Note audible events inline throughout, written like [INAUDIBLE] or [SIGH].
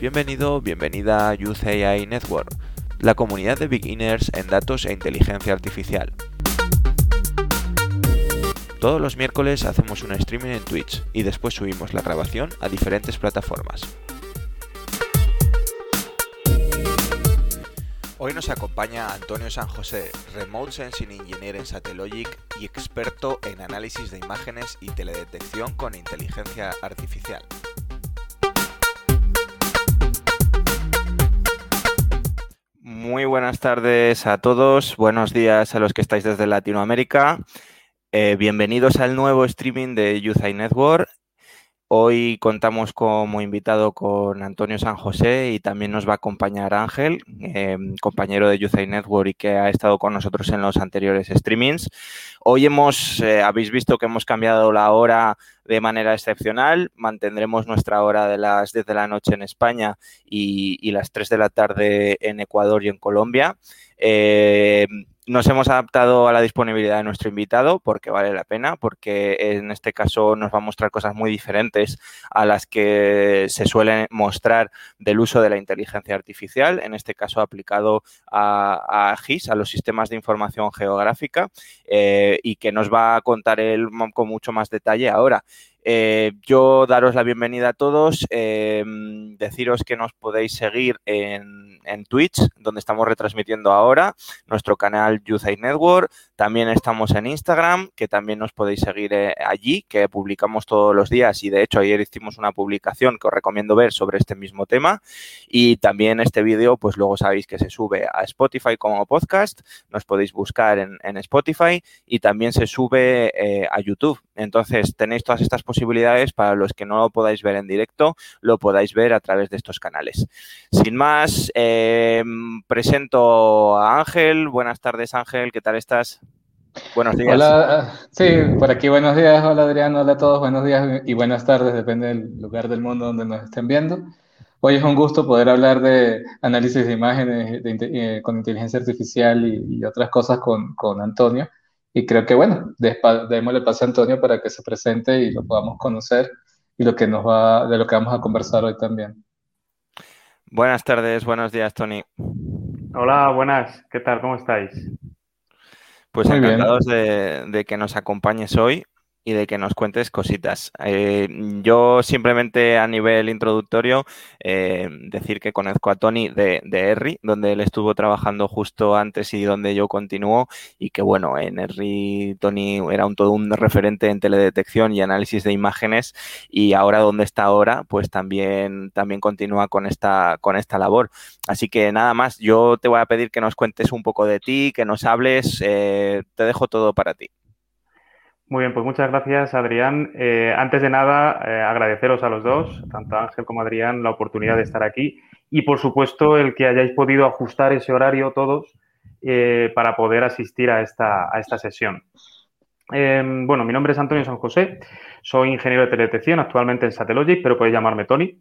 Bienvenido, bienvenida a Youth AI Network, la comunidad de beginners en datos e inteligencia artificial. Todos los miércoles hacemos un streaming en Twitch y después subimos la grabación a diferentes plataformas. Hoy nos acompaña Antonio San José, Remote Sensing Engineer en Satellogic y experto en análisis de imágenes y teledetección con inteligencia artificial. Muy buenas tardes a todos, buenos días a los que estáis desde Latinoamérica. Eh, bienvenidos al nuevo streaming de Youth Network. Hoy contamos como invitado con Antonio San José y también nos va a acompañar Ángel, eh, compañero de Youth Network y que ha estado con nosotros en los anteriores streamings. Hoy hemos, eh, habéis visto que hemos cambiado la hora de manera excepcional. Mantendremos nuestra hora de las 10 de la noche en España y, las 3 de la tarde en Ecuador y en Colombia. Eh, nos hemos adaptado a la disponibilidad de nuestro invitado porque vale la pena, porque en este caso nos va a mostrar cosas muy diferentes a las que se suelen mostrar del uso de la inteligencia artificial, en este caso aplicado a, GIS, a los sistemas de información geográfica, eh, y que nos va a contar él con mucho más detalle ahora. Eh, yo daros la bienvenida a todos, eh, deciros que nos podéis seguir en, Twitch, donde estamos retransmitiendo ahora, nuestro canal Youth Network, también estamos en Instagram, que también nos podéis seguir eh, allí, que publicamos todos los días. Y de hecho ayer hicimos una publicación que os recomiendo ver sobre este mismo tema. Y también este vídeo pues luego sabéis que se sube a Spotify como podcast, nos podéis buscar en Spotify. Y también se sube a YouTube. Entonces tenéis todas estas posibilidades para los que no lo podáis ver en directo, lo podáis ver a través de estos canales. Sin más, eh, presento a Ángel. Buenas tardes, Ángel. ¿Qué tal estás? Buenos días. Hola, sí, por aquí buenos días. Hola Adrián, hola a todos, buenos días y buenas tardes, depende del lugar del mundo donde nos estén viendo. Hoy es un gusto poder hablar de análisis de imágenes eh, con inteligencia artificial y, otras cosas con Antonio. Y creo que, bueno, démosle paso a Antonio para que se presente y lo podamos conocer y lo que nos va, de lo que vamos a conversar hoy también. Buenas tardes, buenos días, Tony. Hola, buenas, ¿qué tal? ¿Cómo estáis? Pues encantados de, de, que nos acompañes hoy y de que nos cuentes cositas. Eh, yo simplemente a nivel introductorio eh, decir que conozco a Tony de, de Erri, donde él estuvo trabajando justo antes y donde yo continúo y que bueno, en Erri Tony era un todo un referente en teledetección y análisis de imágenes y ahora donde está ahora pues también, también continúa con esta, con esta labor. Así que nada más, yo te voy a pedir que nos cuentes un poco de ti, que nos hables, eh, te dejo todo para ti. Muy bien, pues muchas gracias, Adrián. Eh, antes de nada, eh, agradeceros a los dos, tanto Ángel como Adrián, la oportunidad de estar aquí y, por supuesto, el que hayáis podido ajustar ese horario todos eh, para poder asistir a esta, a esta sesión. Em, bueno, mi nombre es Antonio San José, soy ingeniero de teledetección actualmente en Satellogic, pero podéis llamarme Tony.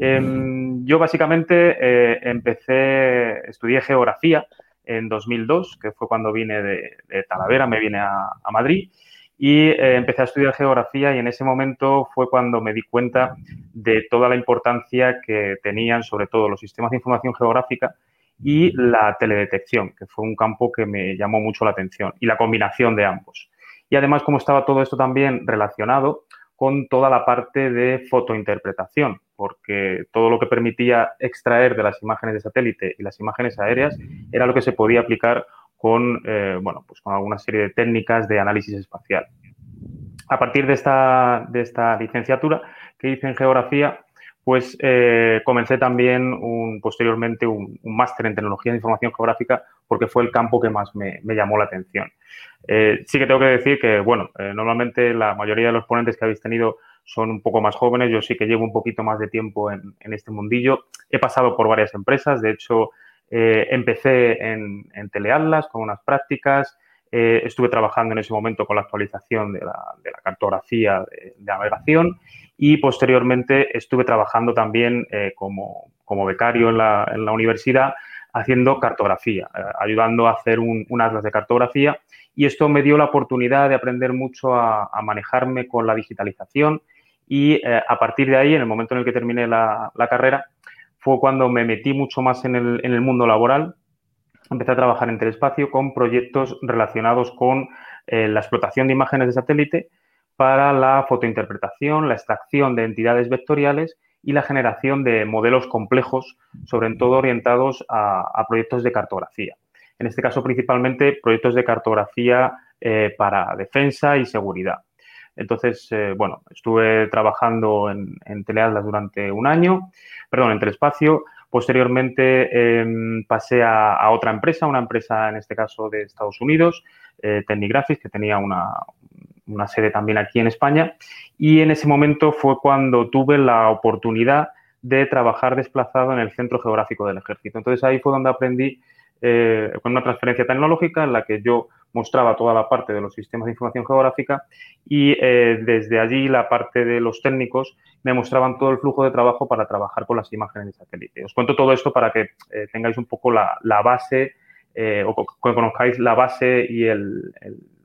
Em, yo básicamente empecé, estudié geografía en 2002, que fue cuando vine de, Talavera, me vine a, a Madrid y eh, empecé a estudiar geografía y en ese momento fue cuando me di cuenta de toda la importancia que tenían sobre todo los sistemas de información geográfica y la teledetección, que fue un campo que me llamó mucho la atención, y la combinación de ambos. Y además, como estaba todo esto también relacionado con toda la parte de fotointerpretación, porque todo lo que permitía extraer de las imágenes de satélite y las imágenes aéreas era lo que se podía aplicar con, eh, bueno, pues con alguna serie de técnicas de análisis espacial. A partir de esta, de esta licenciatura que hice en geografía, pues eh, comencé también posteriormente un, máster en tecnología de información geográfica porque fue el campo que más me, llamó la atención. Eh, sí que tengo que decir que, bueno, normalmente la mayoría de los ponentes que habéis tenido son un poco más jóvenes, yo sí que llevo un poquito más de tiempo en este mundillo. He pasado por varias empresas, de hecho, eh, empecé en, en, Teleatlas con unas prácticas, eh, estuve trabajando en ese momento con la actualización de la, cartografía de, navegación y posteriormente estuve trabajando también eh, como, becario en la, universidad haciendo cartografía, ayudando a hacer un, atlas de cartografía. Y esto me dio la oportunidad de aprender mucho a, manejarme con la digitalización y a partir de ahí, en el momento en el que terminé la carrera, fue cuando me metí mucho más en el, mundo laboral. Empecé a trabajar en Telespacio con proyectos relacionados con eh, la explotación de imágenes de satélite para la fotointerpretación, la extracción de entidades vectoriales y la generación de modelos complejos, sobre todo orientados a, proyectos de cartografía. En este caso, principalmente proyectos de cartografía eh, para defensa y seguridad. Entonces, eh, bueno, estuve trabajando en, en, durante un año, perdón, en Telespacio. Posteriormente em, pasé a, otra empresa, una empresa en este caso de Estados Unidos, eh, que tenía una, una sede también aquí en España. Y en ese momento fue cuando tuve la oportunidad de trabajar desplazado en el Centro Geográfico del Ejército. Entonces ahí fue donde aprendí eh, con una transferencia tecnológica en la que yo mostraba toda la parte de los sistemas de información geográfica y eh, desde allí la parte de los técnicos me mostraban todo el flujo de trabajo para trabajar con las imágenes de satélite. Os cuento todo esto para que eh, tengáis un poco la, base o que conozcáis la base y el,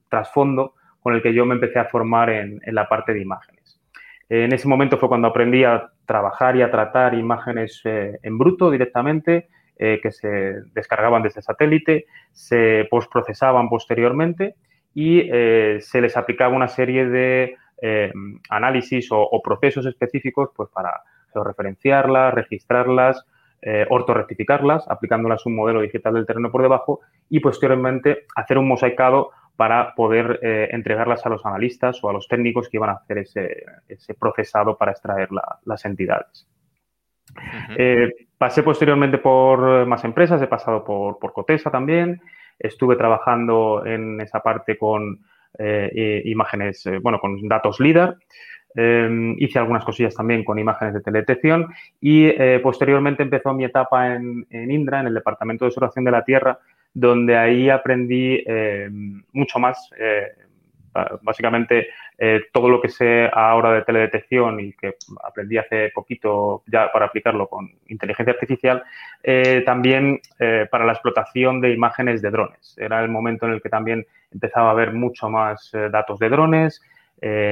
trasfondo con el que yo me empecé a formar en la parte de imágenes. En ese momento fue cuando aprendí a trabajar y a tratar imágenes en bruto directamente, eh, que se descargaban desde satélite, se postprocesaban posteriormente y eh, se les aplicaba una serie de eh, análisis o, procesos específicos pues, para georreferenciarlas, registrarlas, ortorectificarlas, aplicándolas un modelo digital del terreno por debajo y posteriormente hacer un mosaicado para poder entregarlas a los analistas o a los técnicos que iban a hacer ese, procesado para extraer las entidades. Eh, pasé posteriormente por más empresas, he pasado por, por Cotesa también, estuve trabajando en esa parte con eh, imágenes, eh, bueno, con datos LIDAR, em, hice algunas cosillas también con imágenes de teledetección y posteriormente empezó mi etapa en, en, Indra, en el Departamento de Observación de la Tierra, donde ahí aprendí mucho más Básicamente, eh, todo lo que sé ahora de teledetección y que aprendí hace poquito ya para aplicarlo con inteligencia artificial, eh, también eh, para la explotación de imágenes de drones. Era el momento en el que también empezaba a haber mucho más datos de drones,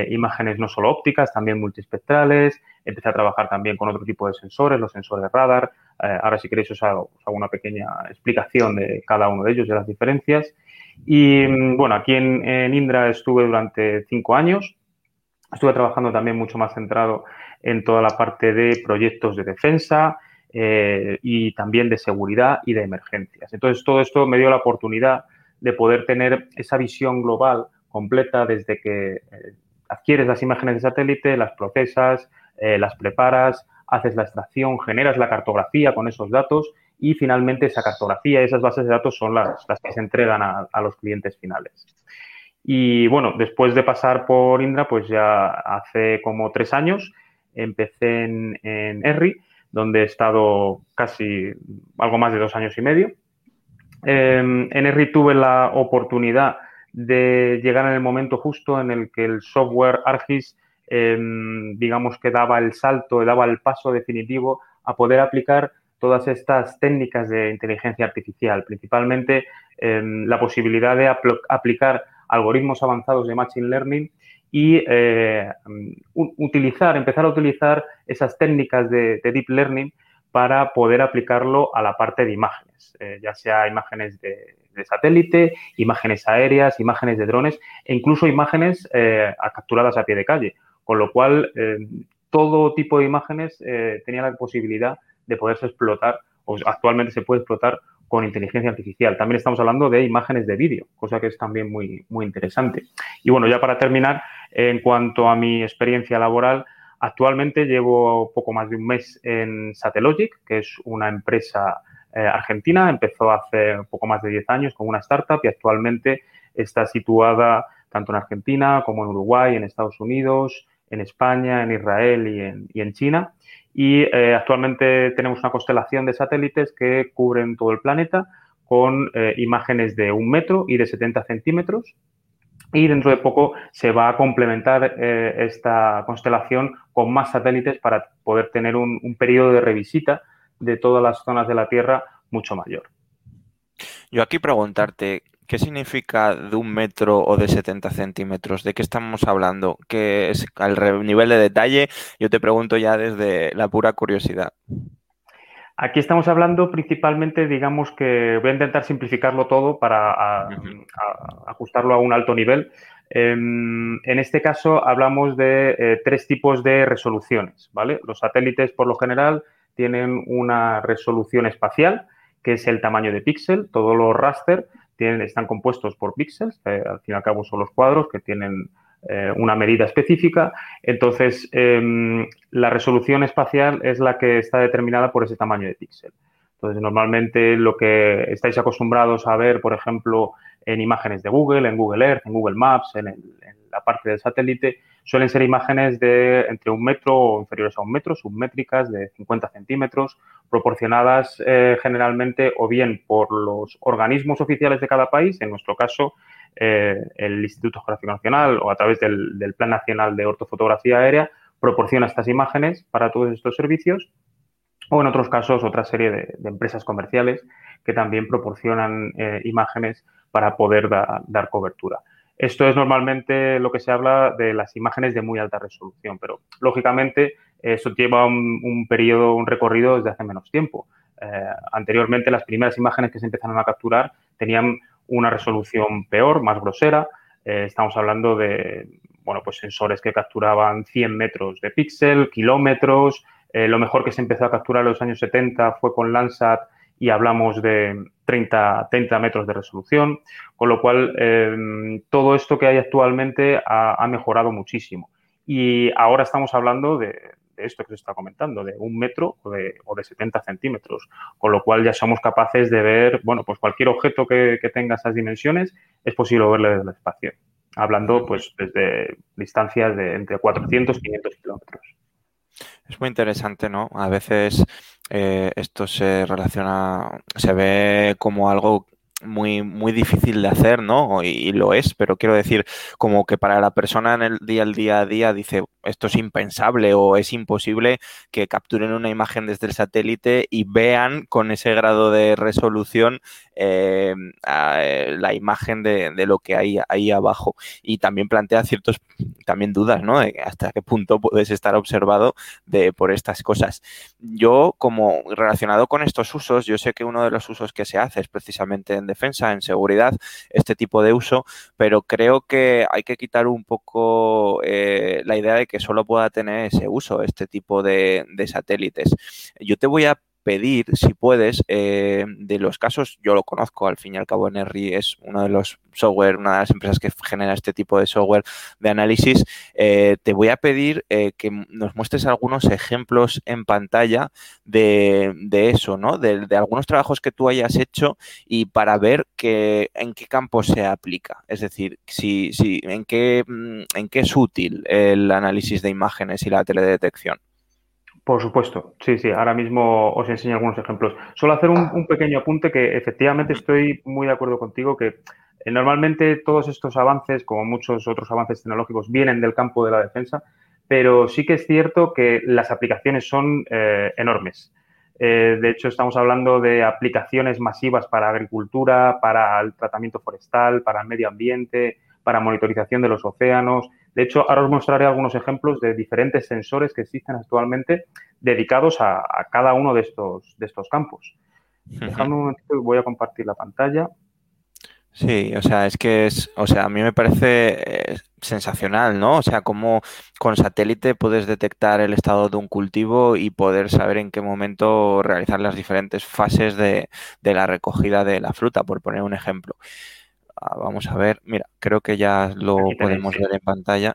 imágenes no solo ópticas, también multispectrales. Empecé a trabajar también con otro tipo de sensores, los sensores radar. ahora, si queréis, os hago, os hago una pequeña explicación de cada uno de ellos, de las diferencias. Y mm, bueno, aquí en, Indra estuve durante cinco años. Estuve trabajando también mucho más centrado en toda la parte de proyectos de defensa eh, y también de seguridad y de emergencias. Entonces, todo esto me dio la oportunidad de poder tener esa visión global completa desde que eh, adquieres las imágenes de satélite, las procesas, eh, las preparas, haces la extracción, generas la cartografía con esos datos y finalmente esa cartografía y esas bases de datos son las, las que se entregan a, los clientes finales. Y bueno, después de pasar por Indra, pues ya hace como tres años empecé en, en ERRI, donde he estado casi algo más de dos años y medio. Em, en ERRI tuve la oportunidad de llegar en el momento justo en el que el software ARGIS, em, digamos que daba el salto, daba el paso definitivo a poder aplicar todas estas técnicas de inteligencia artificial, principalmente em, la posibilidad de aplicar algoritmos avanzados de Machine Learning y eh, utilizar, empezar a utilizar esas técnicas de, Deep Learning para poder aplicarlo a la parte de imágenes, eh, ya sea imágenes de, satélite, imágenes aéreas, imágenes de drones e incluso imágenes eh, capturadas a pie de calle, con lo cual todo tipo de imágenes tenía la posibilidad de poderse explotar, o actualmente se puede explotar con inteligencia artificial. También estamos hablando de imágenes de vídeo, cosa que es también muy, muy interesante. Y bueno, ya para terminar, en cuanto a mi experiencia laboral, actualmente llevo poco más de un mes en Satellogic, que es una empresa eh, argentina. Empezó hace poco más de 10 años con una startup y actualmente está situada tanto en Argentina como en Uruguay, en Estados Unidos, en España, en Israel y en, y en China y eh, actualmente tenemos una constelación de satélites que cubren todo el planeta con eh, imágenes de un metro y de 70 centímetros. Y dentro de poco se va a complementar eh, esta constelación con más satélites para poder tener un, un periodo de revisita de todas las zonas de la Tierra mucho mayor. Yo aquí preguntarte, ¿Qué significa de un metro o de 70 centímetros? ¿De qué estamos hablando? ¿Qué es al nivel de detalle? Yo te pregunto ya desde la pura curiosidad. Aquí estamos hablando principalmente, digamos que voy a intentar simplificarlo todo para ajustarlo a un alto nivel. Em, en este caso hablamos de eh, tres tipos de resoluciones, ¿vale? Los satélites por lo general tienen una resolución espacial, que es el tamaño de píxel. Todos los raster tienen, están compuestos por píxeles, al fin y al cabo son los cuadros que tienen eh, una medida específica. Entonces, em, la resolución espacial es la que está determinada por ese tamaño de píxel. Entonces, normalmente lo que estáis acostumbrados a ver, por ejemplo, en imágenes de Google, en Google Earth, en Google Maps, en, la parte del satélite, suelen ser imágenes de entre un metro o inferiores a un metro, submétricas de 50 centímetros, proporcionadas eh, generalmente o bien por los organismos oficiales de cada país, en nuestro caso eh, el Instituto Geográfico Nacional o a través del, Plan Nacional de Ortofotografía Aérea, proporciona estas imágenes para todos estos servicios o en otros casos otra serie de, empresas comerciales que también proporcionan eh, imágenes para poder dar cobertura. Esto es normalmente lo que se habla de las imágenes de muy alta resolución, pero lógicamente eso lleva un, periodo, un recorrido desde hace menos tiempo. Eh, anteriormente las primeras imágenes que se empezaron a capturar tenían una resolución peor, más grosera. Eh, estamos hablando de bueno, pues sensores que capturaban 100 metros de píxel, kilómetros. Eh, lo mejor que se empezó a capturar en los años 70 fue con Landsat y hablamos de 30, 30 metros de resolución, con lo cual em, todo esto que hay actualmente ha, mejorado muchísimo. Y ahora estamos hablando de, esto que se está comentando, de un metro o de, o de, 70 centímetros, con lo cual ya somos capaces de ver, bueno, pues cualquier objeto que, que tenga esas dimensiones es posible verle desde el espacio, hablando pues desde distancias de entre 400 y 500 kilómetros. Es muy interesante, ¿no? A veces eh, esto se relaciona, se ve como algo muy, muy difícil de hacer, ¿no? Y, lo es, pero quiero decir, como que para la persona en el día al día a día dice, esto es impensable o es imposible que capturen una imagen desde el satélite y vean con ese grado de resolución eh, eh, la imagen de, lo que hay ahí abajo. Y también plantea ciertos, también dudas, ¿no? De hasta qué punto puedes estar observado de, por estas cosas. Yo, como relacionado con estos usos, yo sé que uno de los usos que se hace es precisamente en defensa, en seguridad, este tipo de uso, pero creo que hay que quitar un poco eh, la idea de que solo pueda tener ese uso, este tipo de, de satélites. Yo te voy a pedir, si puedes, eh, de los casos, yo lo conozco, al fin y al cabo NRI es uno de los software, una de las empresas que genera este tipo de software de análisis, eh, te voy a pedir eh, que nos muestres algunos ejemplos en pantalla de, eso, ¿no? De, algunos trabajos que tú hayas hecho y para ver que, en qué campo se aplica. Es decir, si, si, en, qué, mm, en qué es útil el análisis de imágenes y la teledetección. Por supuesto, sí, sí. Ahora mismo os enseño algunos ejemplos. Solo hacer un, pequeño apunte que efectivamente estoy muy de acuerdo contigo que eh, normalmente todos estos avances, como muchos otros avances tecnológicos, vienen del campo de la defensa, pero sí que es cierto que las aplicaciones son eh, enormes. Eh, de hecho, estamos hablando de aplicaciones masivas para agricultura, para el tratamiento forestal, para el medio ambiente, para monitorización de los océanos. De hecho, ahora os mostraré algunos ejemplos de diferentes sensores que existen actualmente dedicados a, cada uno de estos, de estos campos. Dejadme un momentito y voy a compartir la pantalla. Sí, o sea, es que es, o sea, a mí me parece eh, sensacional, ¿no? O sea, cómo con satélite puedes detectar el estado de un cultivo y poder saber en qué momento realizar las diferentes fases de, de la recogida de la fruta, por poner un ejemplo. Ah, vamos a ver, mira, creo que ya lo podemos ver en pantalla.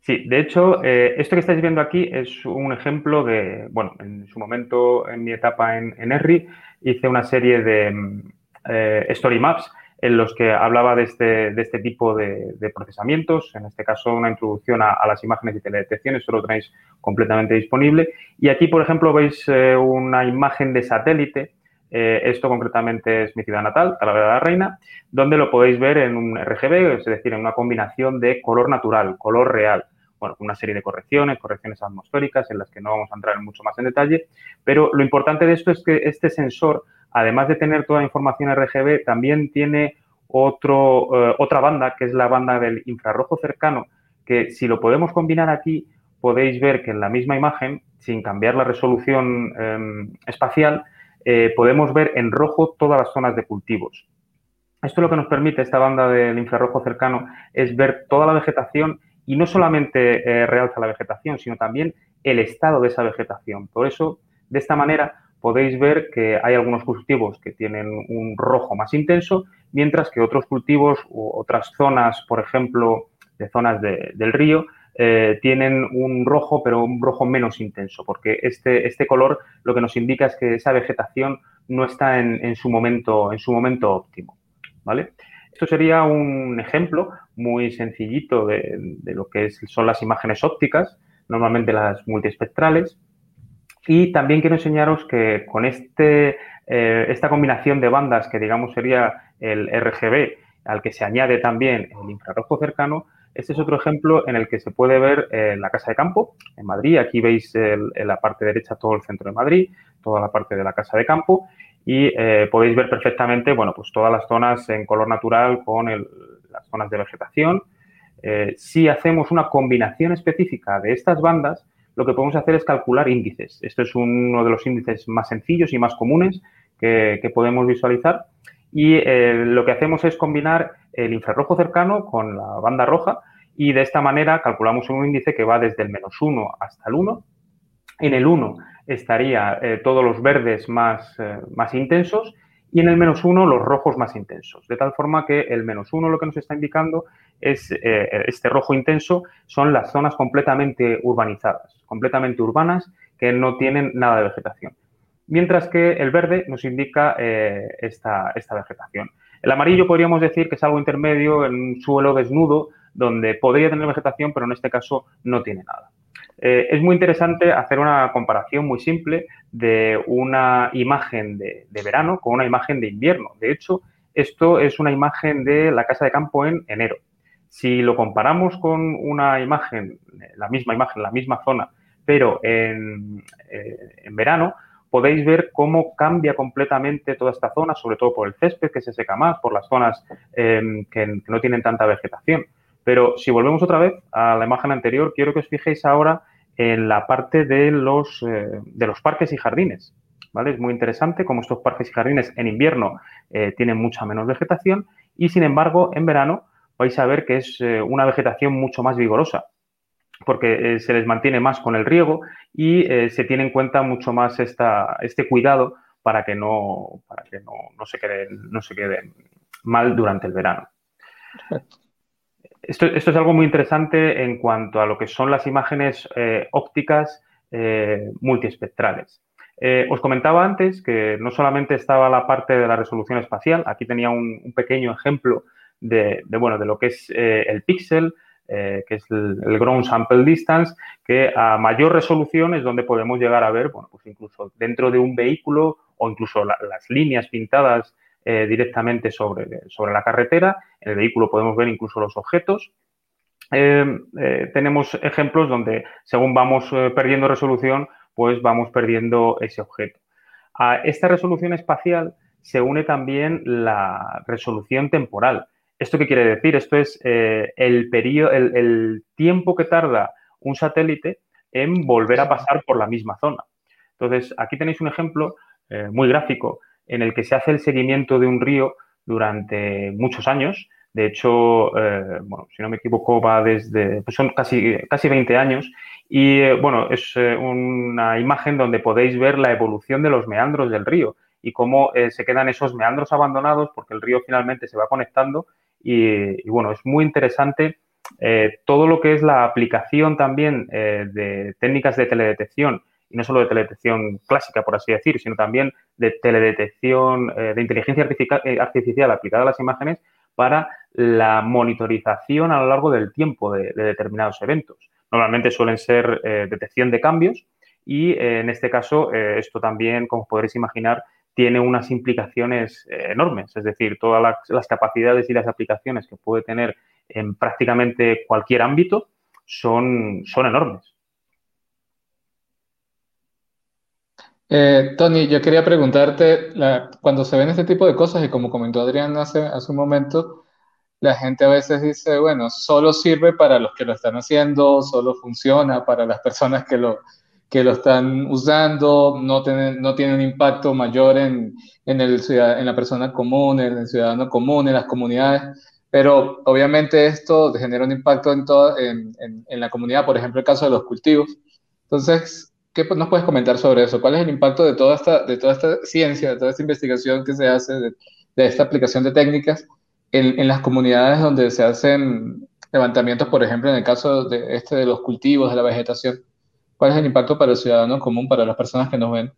Sí, de hecho, eh, esto que estáis viendo aquí es un ejemplo de, bueno, en su momento, en mi etapa en, en ERRI, hice una serie de eh, story maps en los que hablaba de este, de este tipo de, procesamientos, en este caso una introducción a, las imágenes y teledetección, esto lo tenéis completamente disponible. Y aquí, por ejemplo, veis eh, una imagen de satélite eh, esto concretamente es mi ciudad natal, Talavera de la Reina, donde lo podéis ver en un RGB, es decir, en una combinación de color natural, color real. Bueno, una serie de correcciones, correcciones atmosféricas en las que no vamos a entrar mucho más en detalle, pero lo importante de esto es que este sensor, además de tener toda la información RGB, también tiene otro, eh, otra banda, que es la banda del infrarrojo cercano, que si lo podemos combinar aquí, podéis ver que en la misma imagen, sin cambiar la resolución em, espacial, eh, podemos ver en rojo todas las zonas de cultivos. Esto lo que nos permite, esta banda del infrarrojo cercano, es ver toda la vegetación y no solamente eh, realza la vegetación, sino también el estado de esa vegetación. Por eso, de esta manera, podéis ver que hay algunos cultivos que tienen un rojo más intenso, mientras que otros cultivos u otras zonas, por ejemplo, de zonas del río, eh, tienen un rojo, pero un rojo menos intenso, porque este, este color lo que nos indica es que esa vegetación no está en, su, momento, en su momento óptimo. ¿vale? Esto sería un ejemplo muy sencillito de, lo que son las imágenes ópticas, normalmente las multiespectrales. Y también quiero enseñaros que con este, eh, esta combinación de bandas, que digamos sería el RGB, al que se añade también el infrarrojo cercano, este es otro ejemplo en el que se puede ver eh, la casa de campo en Madrid. Aquí veis en la parte derecha todo el centro de Madrid, toda la parte de la casa de campo y eh, podéis ver perfectamente, bueno, pues todas las zonas en color natural con las zonas de vegetación. Eh, si hacemos una combinación específica de estas bandas, lo que podemos hacer es calcular índices. Esto es uno de los índices más sencillos y más comunes que, que podemos visualizar. Y lo que hacemos es combinar el infrarrojo cercano con la banda roja y de esta manera calculamos un índice que va desde el menos 1 hasta el 1. En el 1 estaría eh, todos los verdes más, eh, más intensos y en el menos 1 los rojos más intensos. De tal forma que el menos 1 lo que nos está indicando es eh, este rojo intenso son las zonas completamente urbanizadas, completamente urbanas que no tienen nada de vegetación. Mientras que el verde nos indica esta, esta vegetación. El amarillo podríamos decir que es algo intermedio en un suelo desnudo donde podría tener vegetación, pero en este caso no tiene nada. Eh, es muy interesante hacer una comparación muy simple de una imagen de, verano con una imagen de invierno. De hecho, esto es una imagen de la casa de campo en enero. Si lo comparamos con una imagen, la misma imagen, la misma zona, pero en, eh, en verano, podéis ver cómo cambia completamente toda esta zona, sobre todo por el césped que se seca más, por las zonas em, que, no tienen tanta vegetación. Pero si volvemos otra vez a la imagen anterior, quiero que os fijéis ahora en la parte de los, eh, de los parques y jardines. ¿vale? Es muy interesante cómo estos parques y jardines en invierno eh, tienen mucha menos vegetación y, sin embargo, en verano vais a ver que es eh, una vegetación mucho más vigorosa porque eh, se les mantiene más con el riego y eh, se tiene en cuenta mucho más esta, este cuidado para que no, para que no, se queden, no se queden mal durante el verano. Esto, esto, es algo muy interesante en cuanto a lo que son las imágenes eh, ópticas multiespectrales. os comentaba antes que no solamente estaba la parte de la resolución espacial, aquí tenía un, pequeño ejemplo de, bueno, de lo que es el píxel, eh, que es el, Ground Sample Distance, que a mayor resolución es donde podemos llegar a ver, bueno, pues incluso dentro de un vehículo o incluso las líneas pintadas eh, directamente sobre, sobre la carretera. En el vehículo podemos ver incluso los objetos. Eh, tenemos ejemplos donde según vamos perdiendo resolución, pues vamos perdiendo ese objeto. A esta resolución espacial se une también la resolución temporal. ¿Esto qué quiere decir? Esto es eh, el, periodo, el, tiempo que tarda un satélite en volver a pasar por la misma zona. Entonces, aquí tenéis un ejemplo eh, muy gráfico en el que se hace el seguimiento de un río durante muchos años. De hecho, eh, bueno, si no me equivoco, va desde, pues son casi, casi 20 años. Y bueno, es una imagen donde podéis ver la evolución de los meandros del río y cómo se quedan esos meandros abandonados porque el río finalmente se va conectando y, bueno, es muy interesante eh, todo lo que es la aplicación también eh, de técnicas de teledetección, y no solo de teledetección clásica, por así decir, sino también de teledetección, eh, de inteligencia artificial, aplicada a las imágenes para la monitorización a lo largo del tiempo de, determinados eventos. Normalmente suelen ser detección de cambios y en este caso esto también, como podréis imaginar, tiene unas implicaciones eh, enormes, es decir, todas las, capacidades y las aplicaciones que puede tener en prácticamente cualquier ámbito son, son enormes. Eh, Tony, yo quería preguntarte, cuando se ven este tipo de cosas, y como comentó Adrián hace, hace un momento, la gente a veces dice, bueno, solo sirve para los que lo están haciendo, solo funciona para las personas que lo, que lo están usando, no tiene, no tiene un impacto mayor en, en, el, en la persona común, en el ciudadano común, en las comunidades, pero obviamente esto genera un impacto en, todo, en, en, la comunidad, por ejemplo, el caso de los cultivos. Entonces, ¿qué nos puedes comentar sobre eso? ¿Cuál es el impacto de toda esta, de toda esta ciencia, de toda esta investigación que se hace, de, de esta aplicación de técnicas en, en las comunidades donde se hacen levantamientos, por ejemplo, en el caso de este de los cultivos, de la vegetación? ¿Cuál es el impacto para el ciudadano común, para las personas que nos ven?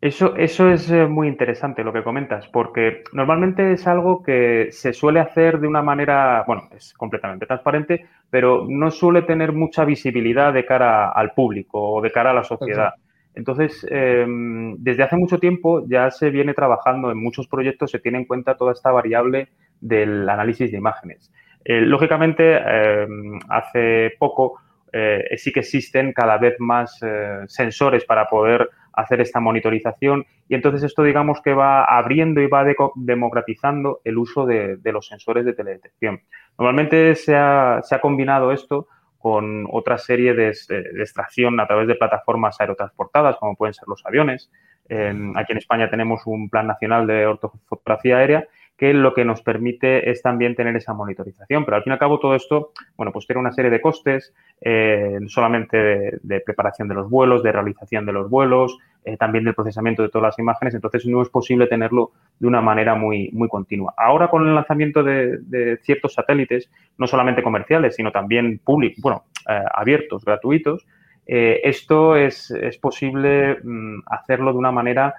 Eso, eso es eh, muy interesante lo que comentas, porque normalmente es algo que se suele hacer de una manera, bueno, es completamente transparente, pero no suele tener mucha visibilidad de cara al público o de cara a la sociedad. Entonces, em, desde hace mucho tiempo ya se viene trabajando en muchos proyectos, se tiene en cuenta toda esta variable del análisis de imágenes. Eh, lógicamente, em, hace poco eh, sí que existen cada vez más eh, sensores para poder hacer esta monitorización y entonces esto digamos que va abriendo y va democratizando el uso de, los sensores de teledetección. Normalmente se ha, combinado esto con otra serie de, extracción a través de plataformas aerotransportadas, como pueden ser los aviones. aquí en España tenemos un plan nacional de ortofotografía aérea que lo que nos permite es también tener esa monitorización. Pero al fin y al cabo todo esto, bueno, pues tiene una serie de costes, eh, solamente de, preparación de los vuelos, de realización de los vuelos, eh, también del procesamiento de todas las imágenes, entonces no es posible tenerlo de una manera muy, muy continua. Ahora con el lanzamiento de, ciertos satélites, no solamente comerciales, sino también públicos, bueno, eh, abiertos, gratuitos, esto es, es posible mm, hacerlo de una manera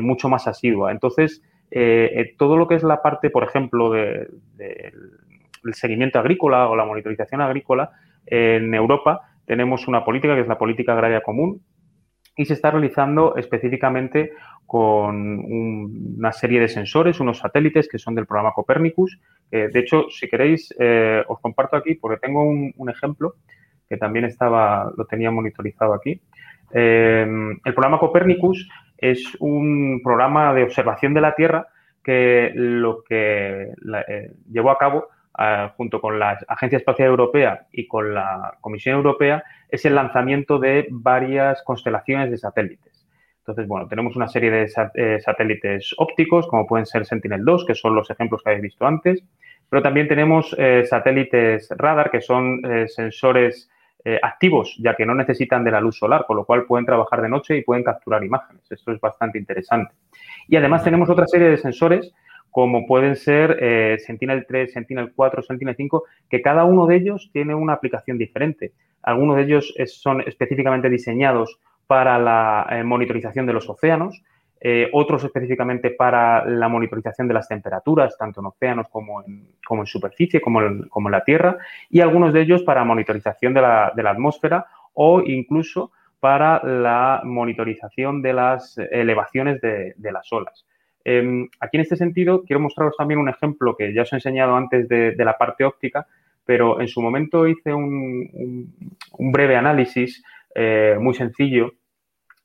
mucho más asidua. Entonces, eh, eh, todo lo que es la parte, por ejemplo, del seguimiento agrícola o la monitorización agrícola, en Europa tenemos una política que es la política agraria común y se está realizando específicamente con una serie de sensores, unos satélites que son del programa Copernicus. de hecho, si queréis, eh, os comparto aquí porque tengo un, ejemplo que también estaba, lo tenía monitorizado aquí. el programa Copernicus es un programa de observación de la Tierra que lo que eh, llevó a cabo ah, junto con la Agencia Espacial Europea y con la Comisión Europea es el lanzamiento de varias constelaciones de satélites. Entonces, bueno, tenemos una serie de eh, satélites ópticos, como pueden ser Sentinel-2, que son los ejemplos que habéis visto antes, pero también tenemos eh, satélites radar, que son sensores eh, activos, ya que no necesitan de la luz solar, con lo cual pueden trabajar de noche y pueden capturar imágenes. Esto es bastante interesante. Y además tenemos otra serie de sensores como pueden ser eh, Sentinel-3, Sentinel-4, Sentinel-5, que cada uno de ellos tiene una aplicación diferente. Algunos de ellos son específicamente diseñados para la eh, monitorización de los océanos, eh, otros específicamente para la monitorización de las temperaturas, tanto en océanos como en, como en superficie, como en, la Tierra, y algunos de ellos para monitorización de la, de la atmósfera o incluso para la monitorización de las elevaciones de, las olas. Em, aquí en este sentido quiero mostraros también un ejemplo que ya os he enseñado antes de, la parte óptica, pero en su momento hice un, un, breve análisis eh, muy sencillo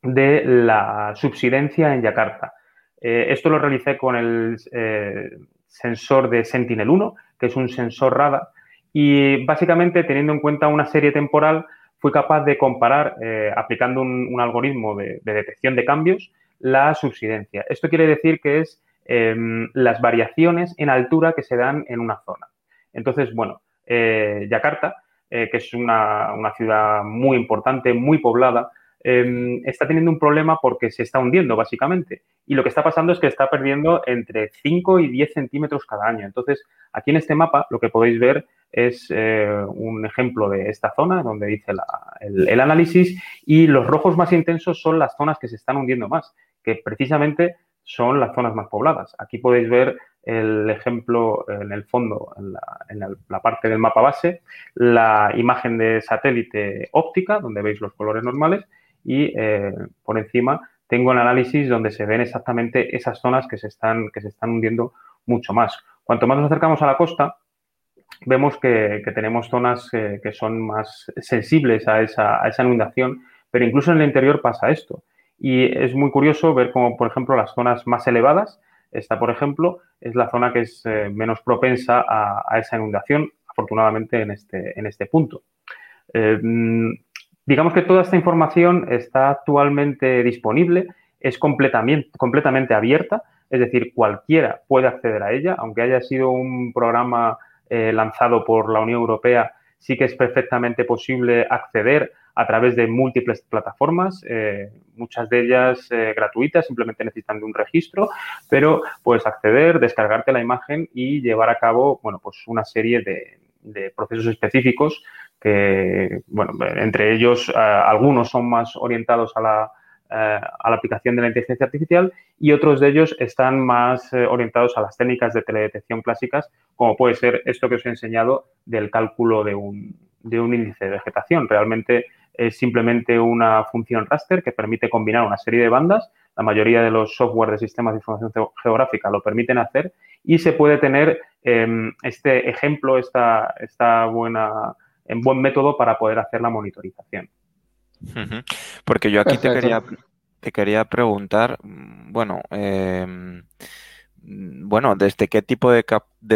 de la subsidencia en Yakarta. Eh, esto lo realicé con el eh, sensor de Sentinel-1, que es un sensor radar, y básicamente teniendo en cuenta una serie temporal, fui capaz de comparar, eh, aplicando un, algoritmo de, detección de cambios, la subsidencia. Esto quiere decir que es em, las variaciones en altura que se dan en una zona. Entonces, bueno, Yakarta, que es una, una ciudad muy importante, muy poblada, Em, está teniendo un problema porque se está hundiendo, básicamente. Y lo que está pasando es que está perdiendo entre 5 y 10 centímetros cada año. Entonces, aquí en este mapa lo que podéis ver es eh, un ejemplo de esta zona donde dice el, análisis y los rojos más intensos son las zonas que se están hundiendo más, que precisamente son las zonas más pobladas. Aquí podéis ver el ejemplo en el fondo, en la, parte del mapa base, la imagen de satélite óptica, donde veis los colores normales, y eh, por encima tengo el análisis donde se ven exactamente esas zonas que se están, que se están hundiendo mucho más. Cuanto más nos acercamos a la costa, vemos que, tenemos zonas que, son más sensibles a esa, a esa inundación, pero incluso en el interior pasa esto. Y es muy curioso ver cómo, por ejemplo, las zonas más elevadas esta, por ejemplo, es la zona que es eh, menos propensa a, esa inundación, afortunadamente, en este, en este punto. Eh, mm, digamos que toda esta información está actualmente disponible, es completamente, completamente abierta, es decir, cualquiera puede acceder a ella, aunque haya sido un programa lanzado por la Unión Europea, sí que es perfectamente posible acceder a través de múltiples plataformas, eh, muchas de ellas eh, gratuitas, simplemente necesitan de un registro, pero puedes acceder, descargarte la imagen y llevar a cabo, bueno, pues una serie de, procesos específicos que, bueno, entre ellos eh, algunos son más orientados a la, a la aplicación de la inteligencia artificial y otros de ellos están más orientados a las técnicas de teledetección clásicas, como puede ser esto que os he enseñado del cálculo de un, de un índice de vegetación. Realmente es simplemente una función raster que permite combinar una serie de bandas. La mayoría de los software de sistemas de información geográfica lo permiten hacer y se puede tener em, este ejemplo, esta, esta buena, en buen método para poder hacer la monitorización. Porque yo aquí te quería, te quería preguntar, mm, bueno, eh, bueno, desde qué tipo de,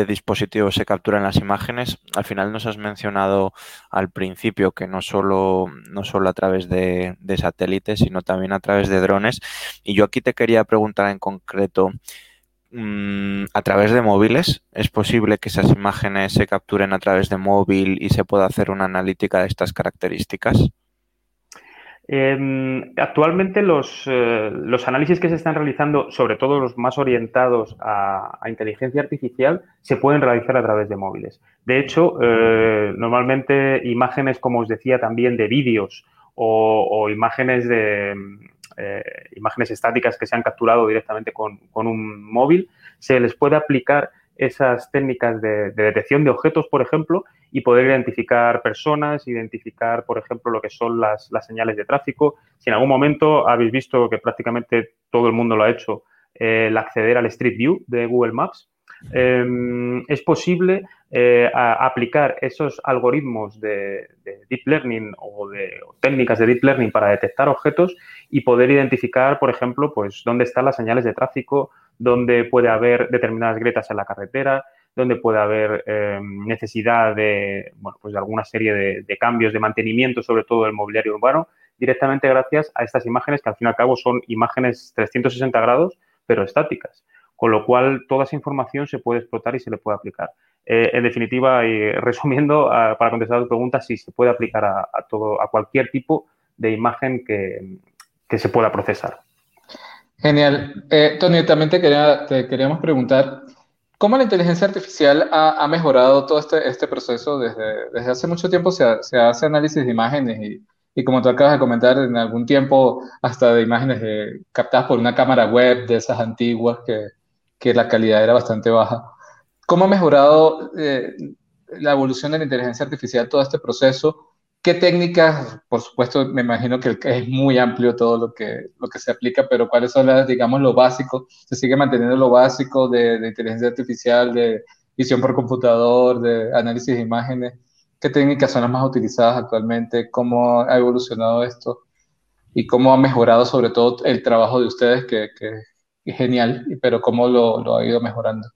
dispositivos se capturan las imágenes. Al final nos has mencionado al principio que no solo, no solo a través de, satélites, sino también a través de drones. Y yo aquí te quería preguntar en concreto, mm, ¿a través de móviles es posible que esas imágenes se capturen a través de móvil y se pueda hacer una analítica de estas características? Em, actualmente los, eh, los, análisis que se están realizando, sobre todo los más orientados a, inteligencia artificial, se pueden realizar a través de móviles. De hecho, eh, normalmente imágenes, como os decía, también de vídeos o, imágenes de eh, imágenes estáticas que se han capturado directamente con, con un móvil, se les puede aplicar esas técnicas de, detección de objetos, por ejemplo, y poder identificar personas, identificar, por ejemplo, lo que son las, señales de tráfico. Si en algún momento habéis visto que prácticamente todo el mundo lo ha hecho, eh, el acceder al Street View de Google Maps, em, es posible eh, aplicar esos algoritmos de, Deep Learning o de técnicas de Deep Learning para detectar objetos y poder identificar, por ejemplo, pues dónde están las señales de tráfico, donde puede haber determinadas grietas en la carretera, donde puede haber em, necesidad de, bueno, pues de alguna serie de, cambios de mantenimiento, sobre todo del mobiliario urbano, directamente gracias a estas imágenes que al fin y al cabo son imágenes 360 grados, pero estáticas. Con lo cual, toda esa información se puede explotar y se le puede aplicar. Eh, en definitiva, y [LAUGHS] resumiendo, para contestar a tu pregunta, sí se puede aplicar a, todo, a cualquier tipo de imagen que se pueda procesar. Genial. Eh, Tony, también te queríamos preguntar, ¿cómo la inteligencia artificial ha, mejorado todo este, este proceso? Desde, desde, hace mucho tiempo se, hace análisis de imágenes y, y, como tú acabas de comentar, en algún tiempo hasta de imágenes captadas por una cámara web de esas antiguas que, que la calidad era bastante baja. ¿Cómo ha mejorado eh, la evolución de la inteligencia artificial todo este proceso? ¿Qué técnicas, por supuesto, me imagino que es muy amplio todo lo que, lo que se aplica, pero cuáles son las, digamos, lo básico? ¿Se sigue manteniendo lo básico de, inteligencia artificial, de visión por computador, de análisis de imágenes? ¿Qué técnicas son las más utilizadas actualmente? ¿Cómo ha evolucionado esto? ¿Y cómo ha mejorado sobre todo el trabajo de ustedes, que, que es genial, pero cómo lo, lo ha ido mejorando?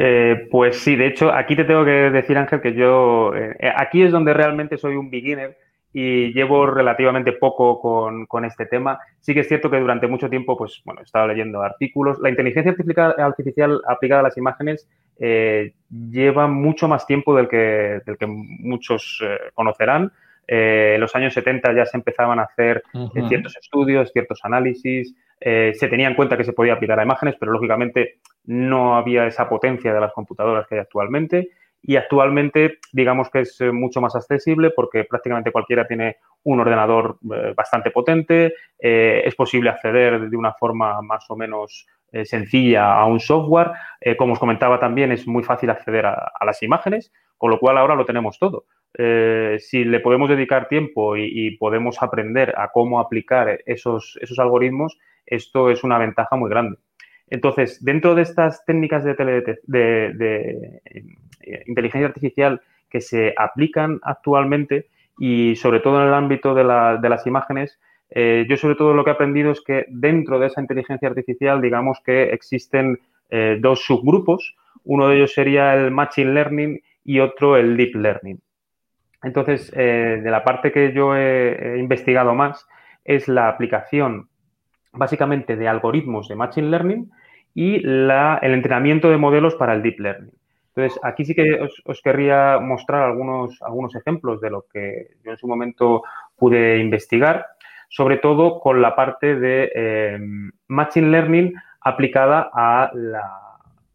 Eh, pues sí, de hecho, aquí te tengo que decir, Ángel, que yo eh, eh, aquí es donde realmente soy un beginner y llevo relativamente poco con, este tema. Sí que es cierto que durante mucho tiempo, pues bueno, he estado leyendo artículos. La inteligencia artificial, aplicada a las imágenes lleva mucho más tiempo del que, del que muchos conocerán. en los años 70 ya se empezaban a hacer ciertos estudios, ciertos análisis. Se tenía en cuenta que se podía aplicar a imágenes, pero lógicamente no había esa potencia de las computadoras que hay actualmente. Y actualmente digamos que es eh, mucho más accesible porque prácticamente cualquiera tiene un ordenador eh, bastante potente, eh, es posible acceder de una forma más o menos sencilla a un software, como os comentaba también es muy fácil acceder a, las imágenes, con lo cual ahora lo tenemos todo. si le podemos dedicar tiempo y, podemos aprender a cómo aplicar esos, esos algoritmos, esto es una ventaja muy grande. Entonces, dentro de estas técnicas de, eh, inteligencia artificial que se aplican actualmente y sobre todo en el ámbito de, las imágenes, eh, yo sobre todo lo que he aprendido es que dentro de esa inteligencia artificial, digamos que existen eh, dos subgrupos. Uno de ellos sería el Machine Learning y otro el Deep Learning. Entonces, de la parte que yo he, investigado más es la aplicación básicamente de algoritmos de Machine Learning y el entrenamiento de modelos para el Deep Learning. Entonces, aquí sí que os, querría mostrar algunos, algunos ejemplos de lo que yo en su momento pude investigar, sobre todo con la parte de eh, Machine Learning aplicada a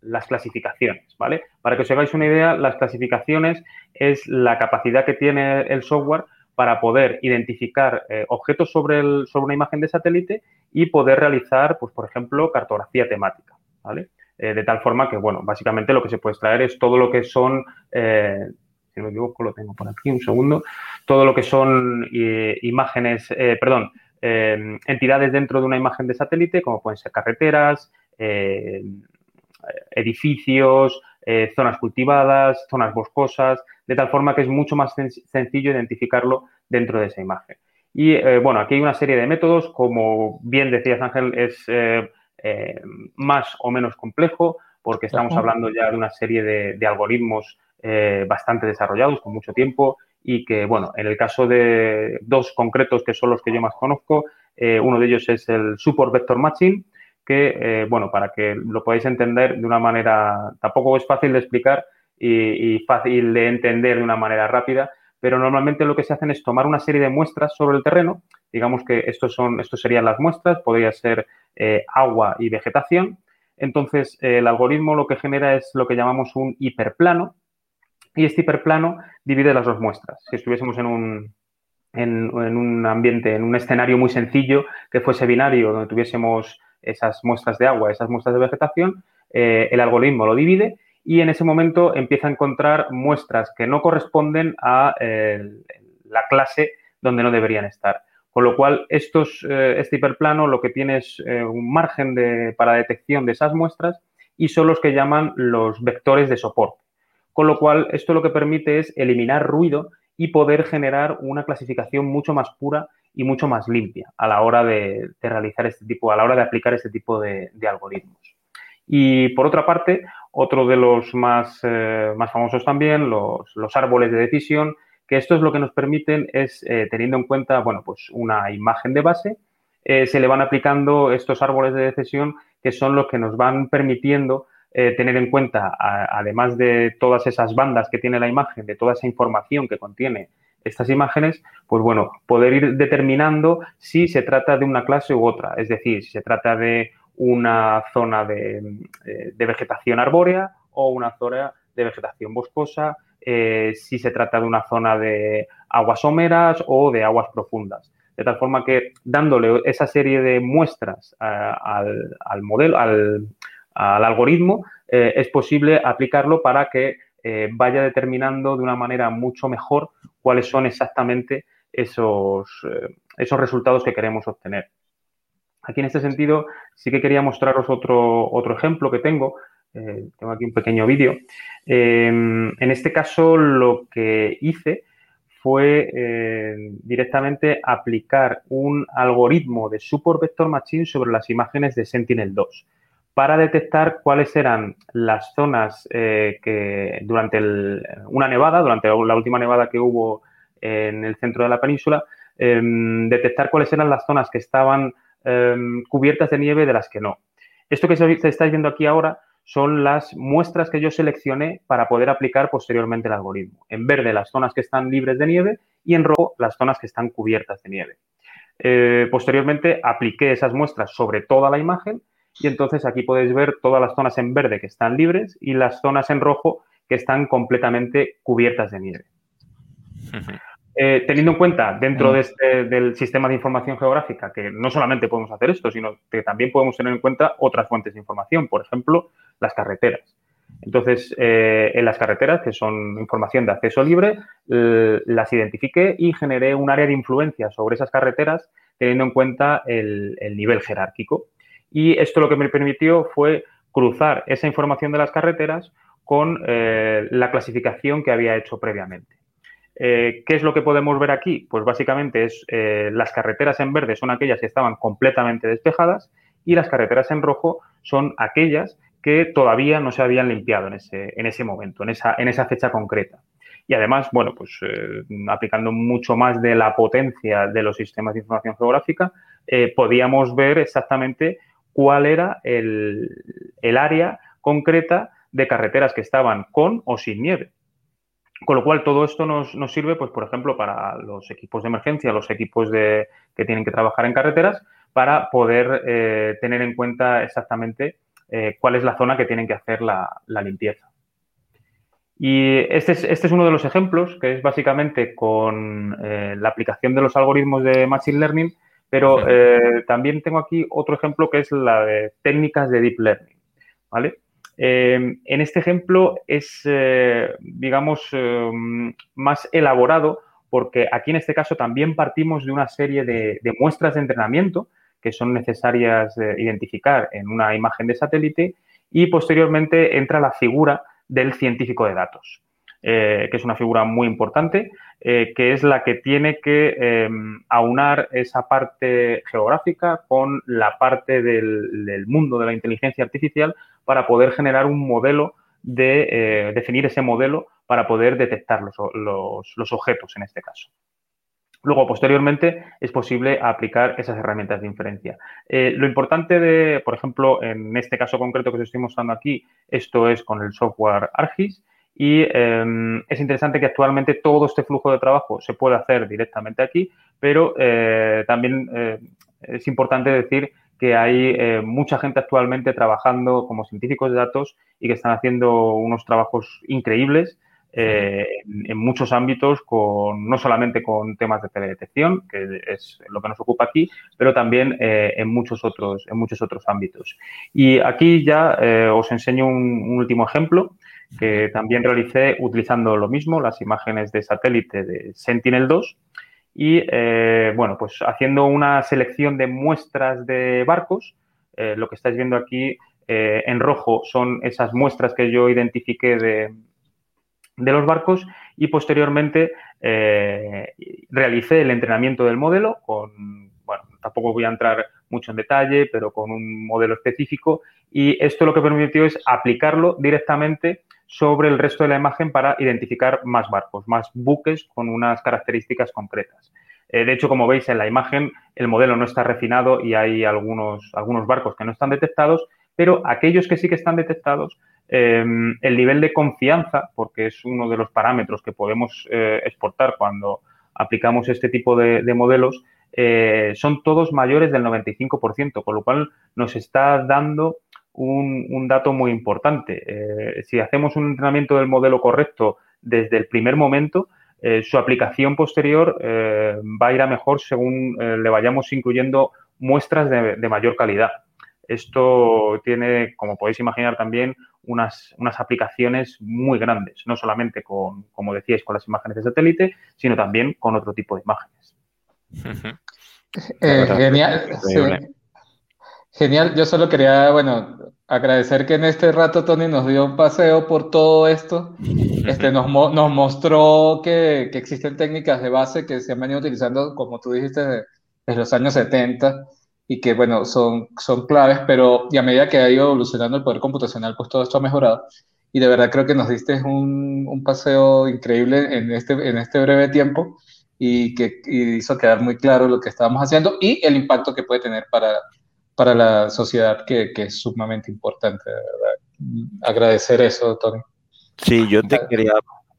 las clasificaciones, ¿vale? Para que os hagáis una idea, las clasificaciones es la capacidad que tiene el software para poder identificar eh, objetos sobre, el, sobre una imagen de satélite y poder realizar, pues, por ejemplo, cartografía temática. Eh, de tal forma que, bueno, básicamente lo que se puede extraer es todo lo que son, eh, si no me equivoco, lo tengo por aquí, un segundo, todo lo que son imágenes, perdón, entidades dentro de una imagen de satélite, como pueden ser carreteras, edificios, zonas cultivadas, zonas boscosas, de tal forma que es mucho más sencillo identificarlo dentro de esa imagen. Y bueno, aquí hay una serie de métodos, como bien decías Ángel, es eh, más o menos complejo, porque estamos hablando ya de una serie de, algoritmos eh, bastante desarrollados, con mucho tiempo, y que, bueno, en el caso de dos concretos que son los que yo más conozco, eh, uno de ellos es el Support Vector Matching, que, bueno, para que lo podáis entender de una manera, tampoco es fácil de explicar y, fácil de entender de una manera rápida, pero normalmente lo que se hacen es tomar una serie de muestras sobre el terreno, digamos que estos, son, estos serían las muestras, podría ser eh, agua y vegetación. Entonces, eh, el algoritmo lo que genera es lo que llamamos un hiperplano y este hiperplano divide las dos muestras. Si estuviésemos en un, en, un ambiente, en un escenario muy sencillo que fuese binario, donde tuviésemos esas muestras de agua, esas muestras de vegetación, eh, el algoritmo lo divide y en ese momento empieza a encontrar muestras que no corresponden a la clase donde no deberían estar. Con lo cual, estos, eh, este hiperplano lo que tiene es eh, un margen de, para detección de esas muestras y son los que llaman los vectores de soporte. Con lo cual, esto lo que permite es eliminar ruido y poder generar una clasificación mucho más pura y mucho más limpia a la hora de, realizar este tipo, a la hora de aplicar este tipo de, algoritmos. Y por otra parte, otro de los más, eh, más famosos también, los, los árboles de decisión, que esto es lo que nos permiten es, eh, teniendo en cuenta, bueno, pues una imagen de base, eh, se le van aplicando estos árboles de decisión que son los que nos van permitiendo tener en cuenta, además de todas esas bandas que tiene la imagen, de toda esa información que contiene estas imágenes, pues bueno, poder ir determinando si se trata de una clase u otra, es decir, si se trata de una zona de, de vegetación arbórea o una zona de vegetación boscosa, eh, si se trata de una zona de aguas someras o de aguas profundas. De tal forma que dándole esa serie de muestras eh, al, modelo, al, algoritmo, eh, es posible aplicarlo para que vaya determinando de una manera mucho mejor cuáles son exactamente esos, esos resultados que queremos obtener. Aquí en este sentido sí que quería mostraros otro, otro ejemplo que tengo, eh, tengo aquí un pequeño vídeo. En este caso, lo que hice fue eh, directamente aplicar un algoritmo de Support Vector Machine sobre las imágenes de Sentinel-2 para detectar cuáles eran las zonas eh, que durante una nevada, durante la última nevada que hubo en el centro de la península, em, detectar cuáles eran las zonas que estaban em, cubiertas de nieve de las que no. Esto que se, estáis viendo aquí ahora son las muestras que yo seleccioné para poder aplicar posteriormente el algoritmo. En verde las zonas que están libres de nieve y en rojo las zonas que están cubiertas de nieve. Eh, posteriormente apliqué esas muestras sobre toda la imagen y entonces aquí podéis ver todas las zonas en verde que están libres y las zonas en rojo que están completamente cubiertas de nieve. Eh, teniendo en cuenta dentro mm. de este, del sistema de información geográfica que no solamente podemos hacer esto, sino que también podemos tener en cuenta otras fuentes de información, por ejemplo, las carreteras. Entonces, eh, en las carreteras, que son información de acceso libre, las identifiqué y generé un área de influencia sobre esas carreteras teniendo en cuenta el, nivel jerárquico. Y esto lo que me permitió fue cruzar esa información de las carreteras con eh, la clasificación que había hecho previamente. ¿Qué es lo que podemos ver aquí? Pues básicamente es las carreteras en verde son aquellas que estaban completamente despejadas y las carreteras en rojo son aquellas que todavía no se habían limpiado en ese, en ese momento, en esa, en esa fecha concreta. Y además, bueno, pues eh, aplicando mucho más de la potencia de los sistemas de información geográfica, eh, podíamos ver exactamente cuál era el, área concreta de carreteras que estaban con o sin nieve. Con lo cual, todo esto nos, sirve, pues, por ejemplo, para los equipos de emergencia, los equipos de, que tienen que trabajar en carreteras, para poder eh, tener en cuenta exactamente cuál es la zona que tienen que hacer la limpieza. Y este es, este es uno de los ejemplos, que es básicamente con eh, la aplicación de los algoritmos de Machine Learning, pero eh, también tengo aquí otro ejemplo que es la de técnicas de Deep Learning. ¿vale? Eh, en este ejemplo es, digamos, más elaborado porque aquí en este caso también partimos de una serie de, de muestras de entrenamiento que son necesarias identificar en una imagen de satélite y posteriormente entra la figura del científico de datos, eh, que es una figura muy importante, eh, que es la que tiene que em, aunar esa parte geográfica con la parte del, mundo de la inteligencia artificial para poder generar un modelo de eh, definir ese modelo para poder detectar los, objetos en este caso. Luego, posteriormente, es posible aplicar esas herramientas de inferencia. lo importante de, por ejemplo, en este caso concreto que os estoy mostrando aquí, esto es con el software Argis, y em, es interesante que actualmente todo este flujo de trabajo se puede hacer directamente aquí, pero eh, también eh, es importante decir que hay eh, mucha gente actualmente trabajando como científicos de datos y que están haciendo unos trabajos increíbles en, muchos ámbitos, con, no solamente con temas de teledetección, que es lo que nos ocupa aquí, pero también en, muchos otros, en muchos otros ámbitos. Y aquí ya os enseño un último ejemplo que también realicé utilizando lo mismo, las imágenes de satélite de Sentinel-2 y, eh, bueno, pues haciendo una selección de muestras de barcos. Eh, lo que estáis viendo aquí eh, en rojo son esas muestras que yo identifiqué de, de los barcos y posteriormente realicé el entrenamiento del modelo con, bueno, tampoco voy a entrar mucho en detalle, pero con un modelo específico y esto lo que permitió es aplicarlo directamente sobre el resto de la imagen para identificar más barcos, más buques con unas características concretas. Eh, de hecho, como veis en la imagen, el modelo no está refinado y hay algunos, algunos barcos que no están detectados, pero aquellos que sí que están detectados, em, el nivel de confianza, porque es uno de los parámetros que podemos eh, exportar cuando aplicamos este tipo de, modelos, eh, son todos mayores del 95%, con lo cual nos está dando un, dato muy importante. Eh, si hacemos un entrenamiento del modelo correcto desde el primer momento, su aplicación posterior va a ir a mejor según le vayamos incluyendo muestras de, mayor calidad. Esto tiene, como podéis imaginar, también unas, unas, aplicaciones muy grandes, no solamente con, como decíais, con las imágenes de satélite, sino también con otro tipo de imágenes. [LAUGHS] genial. Genial, yo solo quería, bueno, agradecer que en este rato Tony nos dio un paseo por todo esto. [LAUGHS] Este, nos, nos mostró que, que, existen técnicas de base que se han venido utilizando, como tú dijiste, desde, los años 70 y que, bueno, son, son claves, pero y a medida que ha ido evolucionando el poder computacional, pues todo esto ha mejorado. Y de verdad creo que nos diste un, un paseo increíble en este, en este breve tiempo y que y hizo quedar muy claro lo que estábamos haciendo y el impacto que puede tener para para la sociedad que, es sumamente importante, Agradecer eso, Tony. Sí, yo te quería,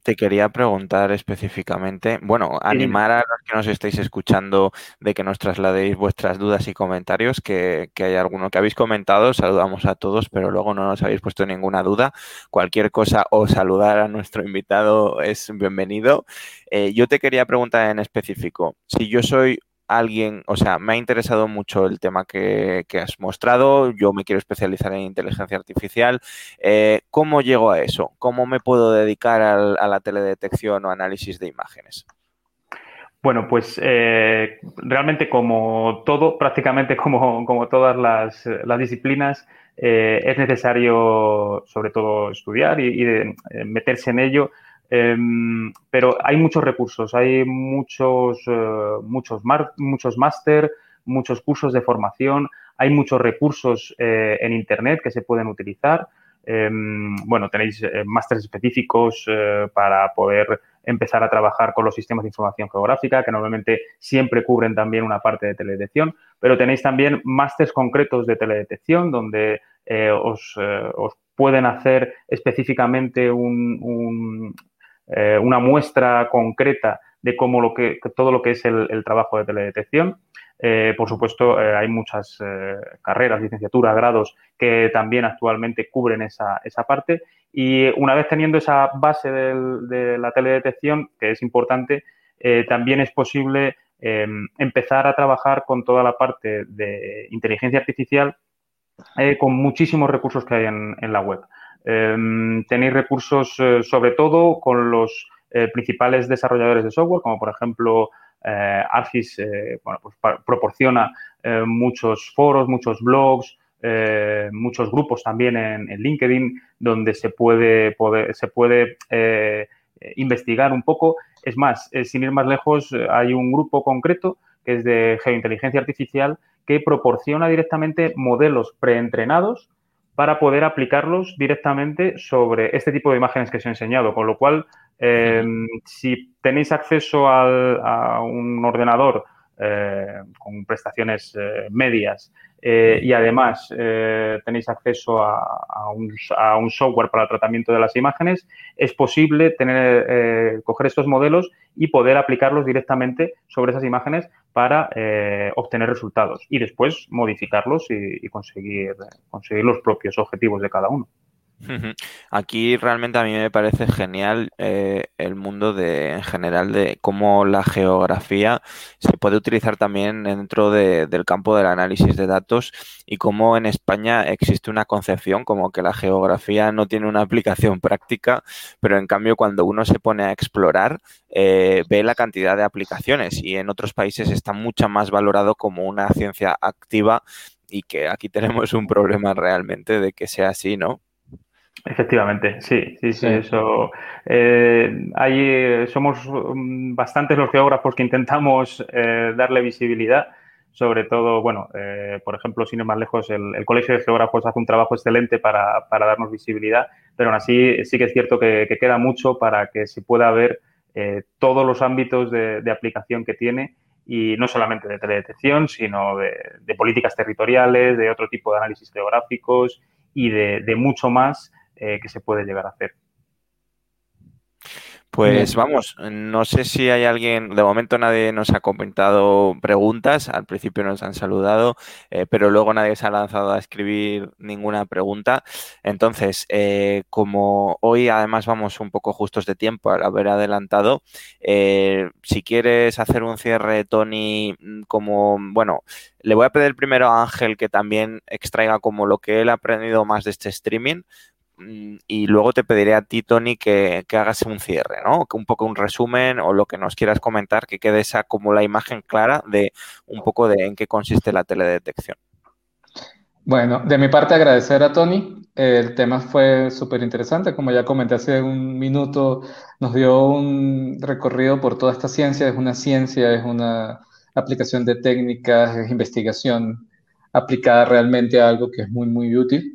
te quería preguntar específicamente, bueno, animar a los que nos estéis escuchando de que nos trasladéis vuestras dudas y comentarios, que, hay alguno que habéis comentado, saludamos a todos, pero luego no nos habéis puesto ninguna duda. Cualquier cosa o saludar a nuestro invitado es bienvenido. Eh, yo te quería preguntar en específico, si yo soy alguien, o sea, me ha interesado mucho el tema que, has mostrado, yo me quiero especializar en inteligencia artificial. Eh, ¿Cómo llego a eso? ¿Cómo me puedo dedicar a la teledetección o análisis de imágenes? Bueno, pues eh, realmente como todo, prácticamente como, como todas las, disciplinas, eh, es necesario sobre todo estudiar y, meterse en ello Em, pero hay muchos recursos, hay muchos, eh, muchos, muchos máster, muchos cursos de formación, hay muchos recursos eh, en Internet que se pueden utilizar. Em, bueno, tenéis eh, másteres específicos para poder empezar a trabajar con los sistemas de información geográfica, que normalmente siempre cubren también una parte de teledetección, pero tenéis también másteres concretos de teledetección donde os, pueden hacer específicamente un, eh, una muestra concreta de cómo lo que, todo lo que es el, trabajo de teledetección. Eh, por supuesto, eh, hay muchas carreras, licenciaturas, grados que también actualmente cubren esa, esa parte. Y una vez teniendo esa base de la teledetección, que es importante, también es posible empezar a trabajar con toda la parte de inteligencia artificial con muchísimos recursos que hay en la web. Em, tenéis recursos eh, sobre todo con los eh, principales desarrolladores de software, como por ejemplo eh, Argis, pues proporciona muchos foros, muchos blogs, muchos grupos también en, LinkedIn donde se puede, se puede investigar un poco. Es más, sin ir más lejos, hay un grupo concreto que es de geointeligencia artificial que proporciona directamente modelos preentrenados para poder aplicarlos directamente sobre este tipo de imágenes que os he enseñado. Con lo cual, em, si tenéis acceso a un ordenador eh, con prestaciones eh, medias eh, y además tenéis acceso a, un, software para el tratamiento de las imágenes, es posible tener, coger estos modelos y poder aplicarlos directamente sobre esas imágenes para obtener resultados y después modificarlos y, conseguir, conseguir los propios objetivos de cada uno. Aquí realmente a mí me parece genial eh, el mundo de, en general de cómo la geografía se puede utilizar también dentro del campo del análisis de datos y cómo en España existe una concepción como que la geografía no tiene una aplicación práctica, pero en cambio cuando uno se pone a explorar eh, ve la cantidad de aplicaciones y en otros países está mucho más valorado como una ciencia activa y que aquí [LAUGHS] tenemos un problema realmente de que sea así, ¿no? Efectivamente, sí, sí, sí, eso. Eh, ahí somos mm, bastantes los geógrafos que intentamos eh, darle visibilidad, sobre todo, bueno, eh, por ejemplo, sin ir más lejos, el, Colegio de Geógrafos hace un trabajo excelente para, darnos visibilidad, pero aún así sí que es cierto que, queda mucho para que se pueda ver todos los ámbitos de, aplicación que tiene y no solamente de teledetección, sino de, políticas territoriales, de otro tipo de análisis geográficos y de mucho más eh, que se puede llegar a hacer. Pues vamos, no sé si hay alguien, de momento nadie nos ha comentado preguntas, al principio nos han saludado, eh, pero luego nadie se ha lanzado a escribir ninguna pregunta. Entonces, eh, como hoy además vamos un poco justos de tiempo al haber adelantado, si quieres hacer un cierre, Tony, mm, como, bueno, le voy a pedir primero a Ángel que también extraiga como lo que él ha aprendido más de este streaming, y luego te pediré a ti, Tony, que, hagas un cierre, ¿no? Que un poco un resumen o lo que nos quieras comentar, que quede esa como la imagen clara de un poco de en qué consiste la teledetección. Bueno, de mi parte agradecer a Tony. El tema fue súper interesante. Como ya comenté hace un minuto, nos dio un recorrido por toda esta ciencia. Es una ciencia, es una aplicación de técnicas, es investigación aplicada realmente a algo que es muy, muy útil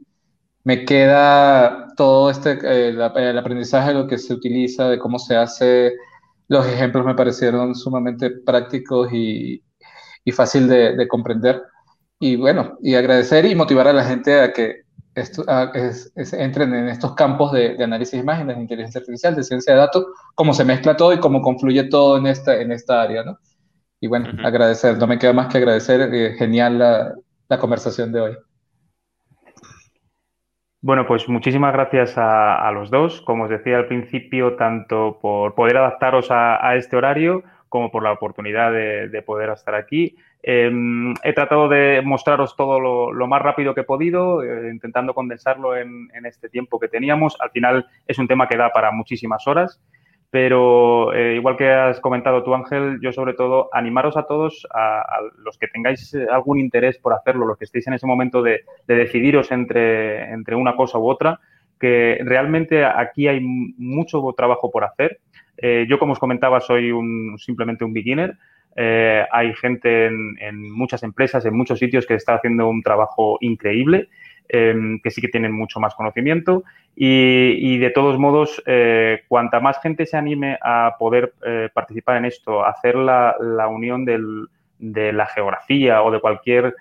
me queda todo este, eh, el, aprendizaje de lo que se utiliza, de cómo se hace. Los ejemplos me parecieron sumamente prácticos y, y fácil de, comprender. Y bueno, y agradecer y motivar a la gente a que entren en estos campos de, análisis de imágenes, de inteligencia artificial, de ciencia de datos, cómo se mezcla todo y cómo confluye todo en esta, en esta área, ¿no? Y bueno, agradecer, no me queda más que agradecer, eh, genial la, la conversación de hoy. Bueno, pues muchísimas gracias a, los dos, como os decía al principio, tanto por poder adaptaros a, este horario como por la oportunidad de, poder estar aquí. Em, he tratado de mostraros todo lo, más rápido que he podido, eh, intentando condensarlo en, este tiempo que teníamos. Al final es un tema que da para muchísimas horas. Pero eh, igual que has comentado tú, Ángel, yo sobre todo animaros a todos, a, los que tengáis eh, algún interés por hacerlo, los que estéis en ese momento de, decidiros entre, entre una cosa u otra, que realmente aquí hay mucho trabajo por hacer. Eh, yo, como os comentaba, soy un, simplemente un beginner. Eh, hay gente en, muchas empresas, en muchos sitios que está haciendo un trabajo increíble, em, que sí que tienen mucho más conocimiento y, de todos modos, eh, cuanta más gente se anime a poder participar en esto, hacer la, unión de la geografía o de cualquier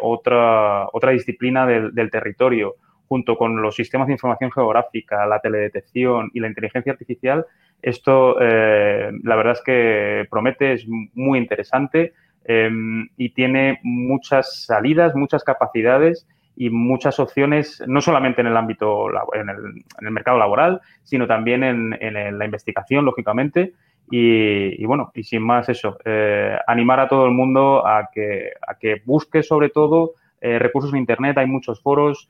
otra, otra disciplina del territorio, junto con los sistemas de información geográfica, la teledetección y la inteligencia artificial, esto eh, la verdad es que promete, es muy interesante em, y tiene muchas salidas, muchas capacidades y muchas opciones, no solamente en el ámbito, en el, mercado laboral, sino también en, la investigación, lógicamente. Y, bueno, y sin más eso, eh, animar a todo el mundo a que, a que busque sobre todo eh, recursos en Internet, hay muchos foros,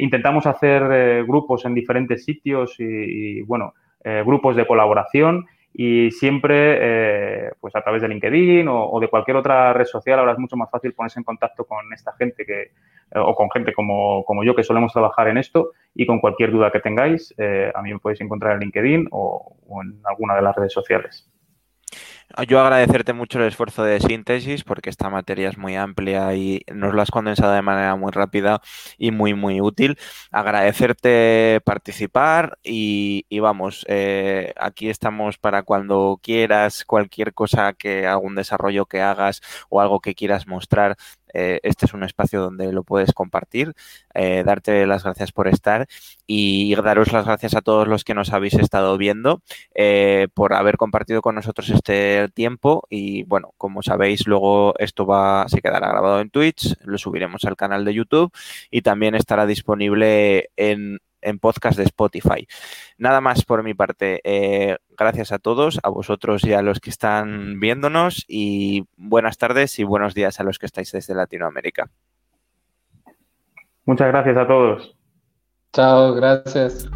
intentamos hacer grupos en diferentes sitios y, bueno, eh, grupos de colaboración y siempre pues a través de LinkedIn o, de cualquier otra red social ahora es mucho más fácil ponerse en contacto con esta gente que o con gente como, yo que solemos trabajar en esto y con cualquier duda que tengáis a mí me podéis encontrar en LinkedIn o en alguna de las redes sociales. Yo agradecerte mucho el esfuerzo de síntesis porque esta materia es muy amplia y nos lo has condensado de manera muy rápida y muy, muy útil. Agradecerte participar y, vamos, eh, aquí estamos para cuando quieras, cualquier cosa que, algún desarrollo que hagas o algo que quieras mostrar, eh, este es un espacio donde lo puedes compartir, eh, darte las gracias por estar y daros las gracias a todos los que nos habéis estado viendo eh, por haber compartido con nosotros este tiempo y bueno, como sabéis, luego esto va, se quedará grabado en Twitch, lo subiremos al canal de YouTube y también estará disponible en en podcast de Spotify. Nada más por mi parte. Eh, gracias a todos, a vosotros y a los que están viéndonos y buenas tardes y buenos días a los que estáis desde Latinoamérica. Muchas gracias a todos. Chao, gracias.